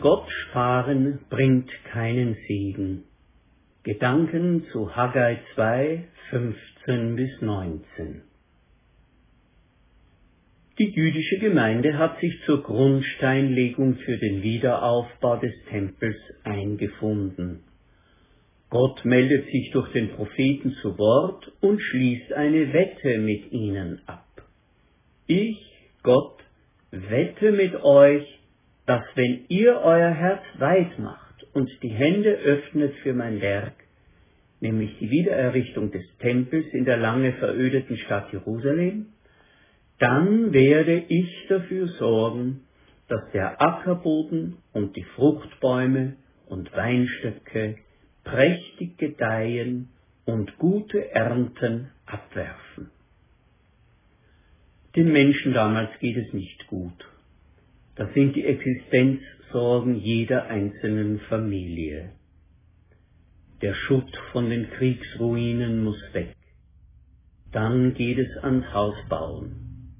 Gott sparen bringt keinen Segen. Gedanken zu Haggai 2, 15 bis 19. Die jüdische Gemeinde hat sich zur Grundsteinlegung für den Wiederaufbau des Tempels eingefunden. Gott meldet sich durch den Propheten zu Wort und schließt eine Wette mit ihnen ab. Ich, Gott, wette mit euch, dass wenn ihr euer Herz weit macht und die Hände öffnet für mein Werk, nämlich die Wiedererrichtung des Tempels in der lange verödeten Stadt Jerusalem, dann werde ich dafür sorgen, dass der Ackerboden und die Fruchtbäume und Weinstöcke prächtig gedeihen und gute Ernten abwerfen. Den Menschen damals geht es nicht gut. Das sind die Existenzsorgen jeder einzelnen Familie. Der Schutt von den Kriegsruinen muss weg. Dann geht es ans Hausbauen.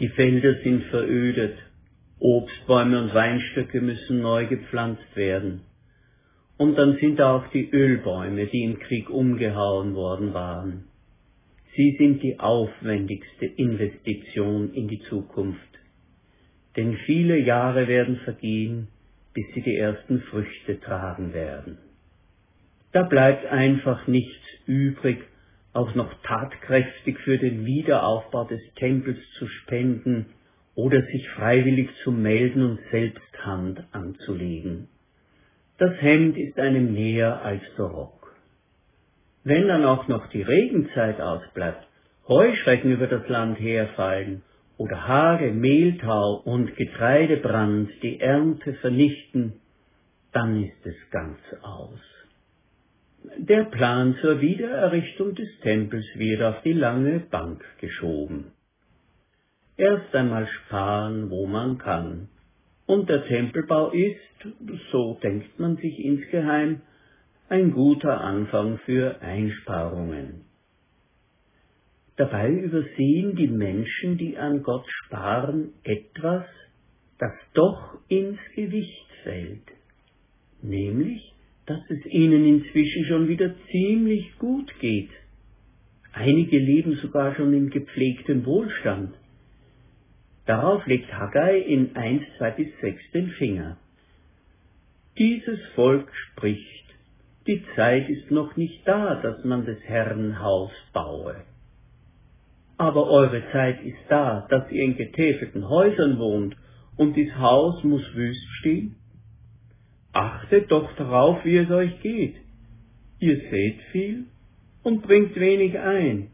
Die Felder sind verödet, Obstbäume und Weinstöcke müssen neu gepflanzt werden. Und dann sind da auch die Ölbäume, die im Krieg umgehauen worden waren. Sie sind die aufwendigste Investition in die Zukunft. Denn viele Jahre werden vergehen, bis sie die ersten Früchte tragen werden. Da bleibt einfach nichts übrig, auch noch tatkräftig für den Wiederaufbau des Tempels zu spenden oder sich freiwillig zu melden und selbst Hand anzulegen. Das Hemd ist einem näher als der Rock. Wenn dann auch noch die Regenzeit ausbleibt, Heuschrecken über das Land herfallen oder Hage, Mehltau und Getreidebrand die Ernte vernichten, dann ist es ganz aus. Der Plan zur Wiedererrichtung des Tempels wird auf die lange Bank geschoben. Erst einmal sparen, wo man kann. Und der Tempelbau ist, so denkt man sich insgeheim, ein guter Anfang für Einsparungen. Dabei übersehen die Menschen, die an Gott sparen, etwas, das doch ins Gewicht fällt, nämlich, dass es ihnen inzwischen schon wieder ziemlich gut geht. Einige leben sogar schon in gepflegtem Wohlstand. Darauf legt Haggai in 1, 2 bis 6 den Finger. Dieses Volk spricht, die Zeit ist noch nicht da, dass man des Herrn Haus baue. Aber eure Zeit ist da, dass ihr in getäfelten Häusern wohnt, und dies Haus muss wüst stehen. Achtet doch darauf, wie es euch geht. Ihr seht viel und bringt wenig ein.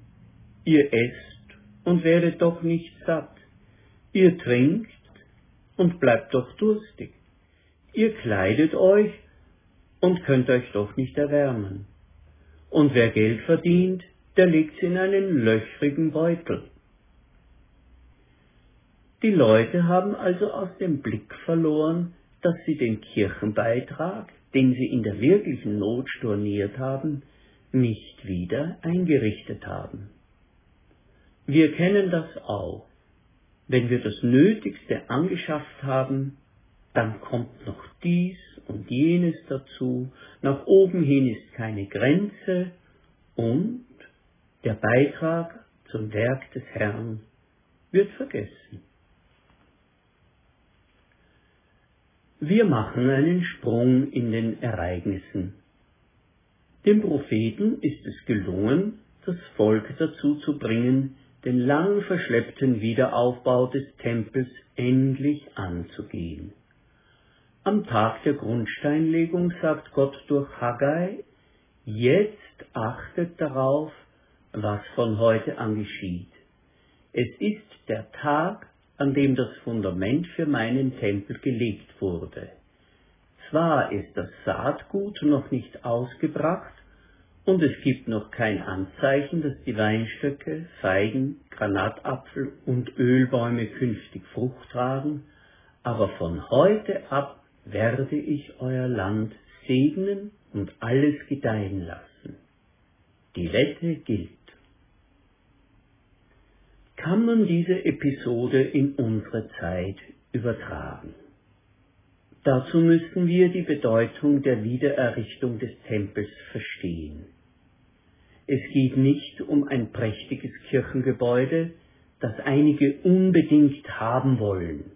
Ihr esst und werdet doch nicht satt. Ihr trinkt und bleibt doch durstig. Ihr kleidet euch und könnt euch doch nicht erwärmen. Und wer Geld verdient, der legt's in einen löchrigen Beutel. Die Leute haben also aus dem Blick verloren, dass sie den Kirchenbeitrag, den sie in der wirklichen Not storniert haben, nicht wieder eingerichtet haben. Wir kennen das auch. Wenn wir das Nötigste angeschafft haben, dann kommt noch dies und jenes dazu, nach oben hin ist keine Grenze und der Beitrag zum Werk des Herrn wird vergessen. Wir machen einen Sprung in den Ereignissen. Dem Propheten ist es gelungen, das Volk dazu zu bringen, den lang verschleppten Wiederaufbau des Tempels endlich anzugehen. Am Tag der Grundsteinlegung sagt Gott durch Haggai, jetzt achtet darauf, was von heute an geschieht. Es ist der Tag, an dem das Fundament für meinen Tempel gelegt wurde. Zwar ist das Saatgut noch nicht ausgebracht und es gibt noch kein Anzeichen, dass die Weinstöcke, Feigen, Granatapfel und Ölbäume künftig Frucht tragen, aber von heute ab werde ich euer Land segnen und alles gedeihen lassen. Die Wette gilt. Kann man diese Episode in unsere Zeit übertragen? Dazu müssen wir die Bedeutung der Wiedererrichtung des Tempels verstehen. Es geht nicht um ein prächtiges Kirchengebäude, das einige unbedingt haben wollen.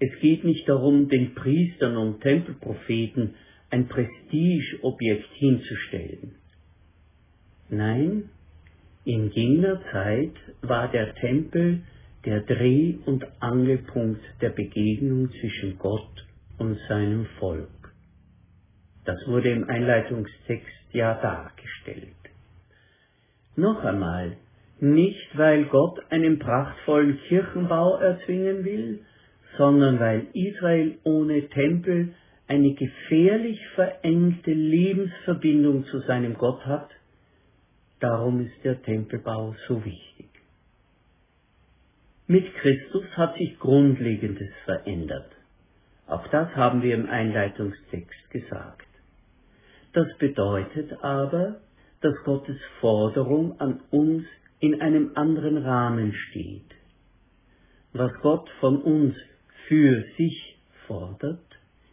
Es geht nicht darum, den Priestern und Tempelpropheten ein Prestigeobjekt hinzustellen. Nein, in jener Zeit war der Tempel der Dreh- und Angelpunkt der Begegnung zwischen Gott und seinem Volk. Das wurde im Einleitungstext ja dargestellt. Noch einmal, nicht weil Gott einen prachtvollen Kirchenbau erzwingen will, sondern weil Israel ohne Tempel eine gefährlich verengte Lebensverbindung zu seinem Gott hat, darum ist der Tempelbau so wichtig. Mit Christus hat sich Grundlegendes verändert. Auch das haben wir im Einleitungstext gesagt. Das bedeutet aber, dass Gottes Forderung an uns in einem anderen Rahmen steht. Was Gott von uns für sich fordert,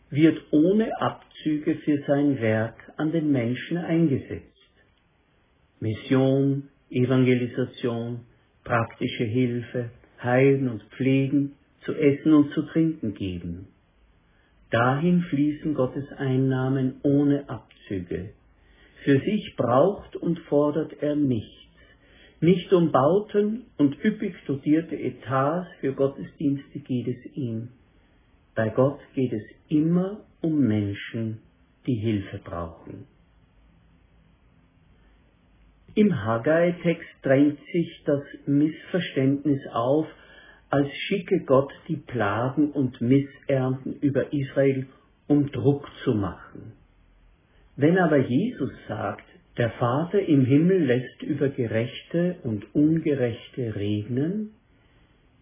wird ohne Abzüge für sein Werk an den Menschen eingesetzt. Mission, Evangelisation, praktische Hilfe, Heilen und Pflegen, zu essen und zu trinken geben. Dahin fließen Gottes Einnahmen ohne Abzüge. Für sich braucht und fordert er nichts. Nicht um Bauten und üppig dotierte Etats für Gottesdienste geht es ihm. Bei Gott geht es immer um Menschen, die Hilfe brauchen. Im Haggai-Text drängt sich das Missverständnis auf, als schicke Gott die Plagen und Missernten über Israel, um Druck zu machen. Wenn aber Jesus sagt, der Vater im Himmel lässt über Gerechte und Ungerechte regnen,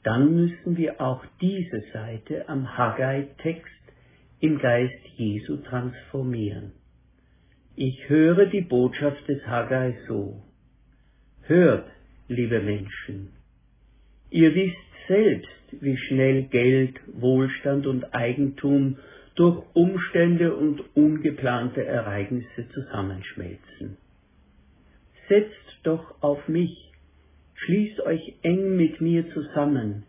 dann müssen wir auch diese Seite am Haggai-Text im Geist Jesu transformieren. Ich höre die Botschaft des Haggai so. Hört, liebe Menschen, ihr wisst selbst, wie schnell Geld, Wohlstand und Eigentum durch Umstände und ungeplante Ereignisse zusammenschmelzen. Setzt doch auf mich, schließt euch eng mit mir zusammen,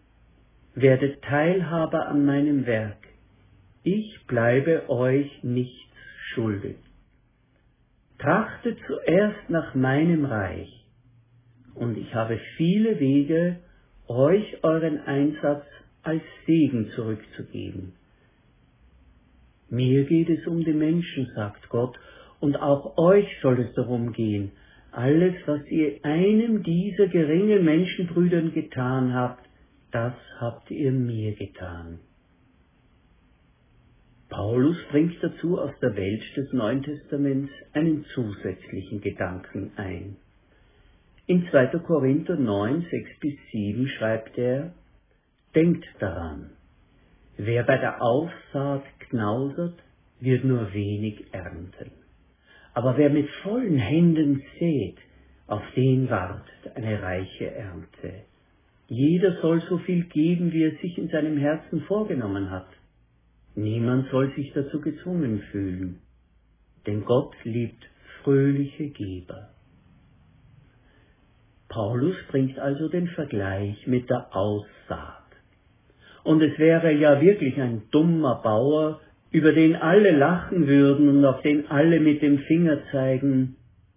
werdet Teilhaber an meinem Werk, ich bleibe euch nichts schuldig. Trachtet zuerst nach meinem Reich, und ich habe viele Wege, euch euren Einsatz als Segen zurückzugeben. Mir geht es um die Menschen, sagt Gott, und auch euch soll es darum gehen, alles, was ihr einem dieser geringen Menschenbrüdern getan habt, das habt ihr mir getan. Paulus bringt dazu aus der Welt des Neuen Testaments einen zusätzlichen Gedanken ein. In 2. Korinther 9, 6 bis 7 schreibt er, Denkt daran, wer bei der Aufsaat knausert, wird nur wenig ernten. Aber wer mit vollen Händen sät, auf den wartet eine reiche Ernte. Jeder soll so viel geben, wie er sich in seinem Herzen vorgenommen hat. Niemand soll sich dazu gezwungen fühlen, denn Gott liebt fröhliche Geber. Paulus bringt also den Vergleich mit der Aussaat. Und es wäre ja wirklich ein dummer Bauer, über den alle lachen würden und auf den alle mit dem Finger zeigen,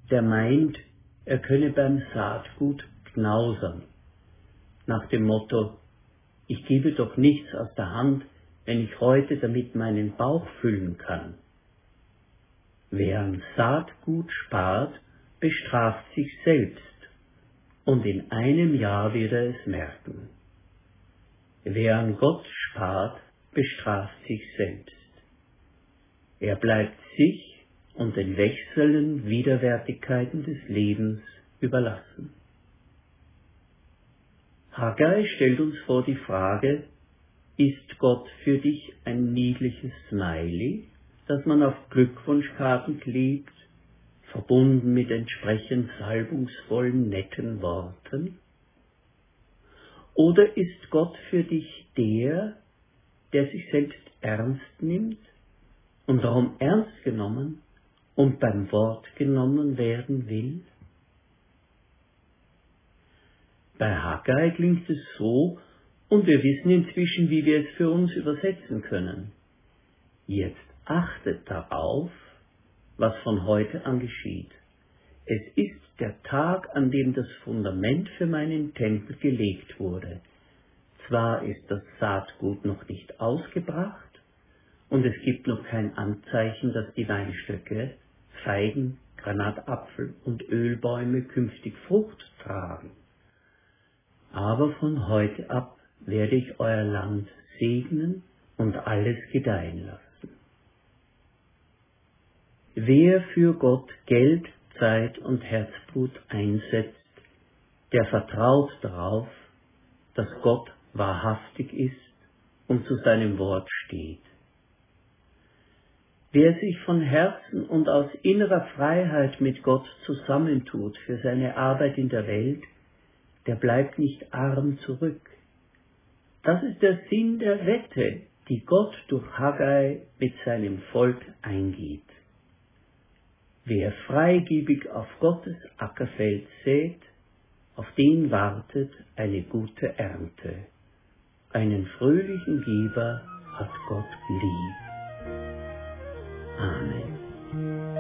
der meint, er könne beim Saatgut knausern. Nach dem Motto, ich gebe doch nichts aus der Hand, wenn ich heute damit meinen Bauch füllen kann. Wer an Saatgut spart, bestraft sich selbst und in einem Jahr wird er es merken. Wer an Gott spart, bestraft sich selbst. Er bleibt sich und den wechselnden Widerwärtigkeiten des Lebens überlassen. Haggai stellt uns vor die Frage, ist Gott für dich ein niedliches Smiley, das man auf Glückwunschkarten klebt verbunden mit entsprechend salbungsvollen, netten Worten? Oder ist Gott für dich der, der sich selbst ernst nimmt und darum ernst genommen und beim Wort genommen werden will? Bei Haggai klingt es so, und wir wissen inzwischen, wie wir es für uns übersetzen können. Jetzt achtet darauf, was von heute an geschieht. Es ist der Tag, an dem das Fundament für meinen Tempel gelegt wurde. Zwar ist das Saatgut noch nicht ausgebracht, und es gibt noch kein Anzeichen, dass die Weinstöcke, Feigen, Granatapfel und Ölbäume künftig Frucht tragen. Aber von heute ab werde ich euer Land segnen und alles gedeihen lassen. Wer für Gott Geld, Zeit und Herzblut einsetzt, der vertraut darauf, dass Gott wahrhaftig ist und zu seinem Wort steht. Wer sich von Herzen und aus innerer Freiheit mit Gott zusammentut für seine Arbeit in der Welt, der bleibt nicht arm zurück. Das ist der Sinn der Wette, die Gott durch Haggai mit seinem Volk eingeht. Wer freigebig auf Gottes Ackerfeld sät, auf den wartet eine gute Ernte. Einen fröhlichen Geber hat Gott lieb. Amen.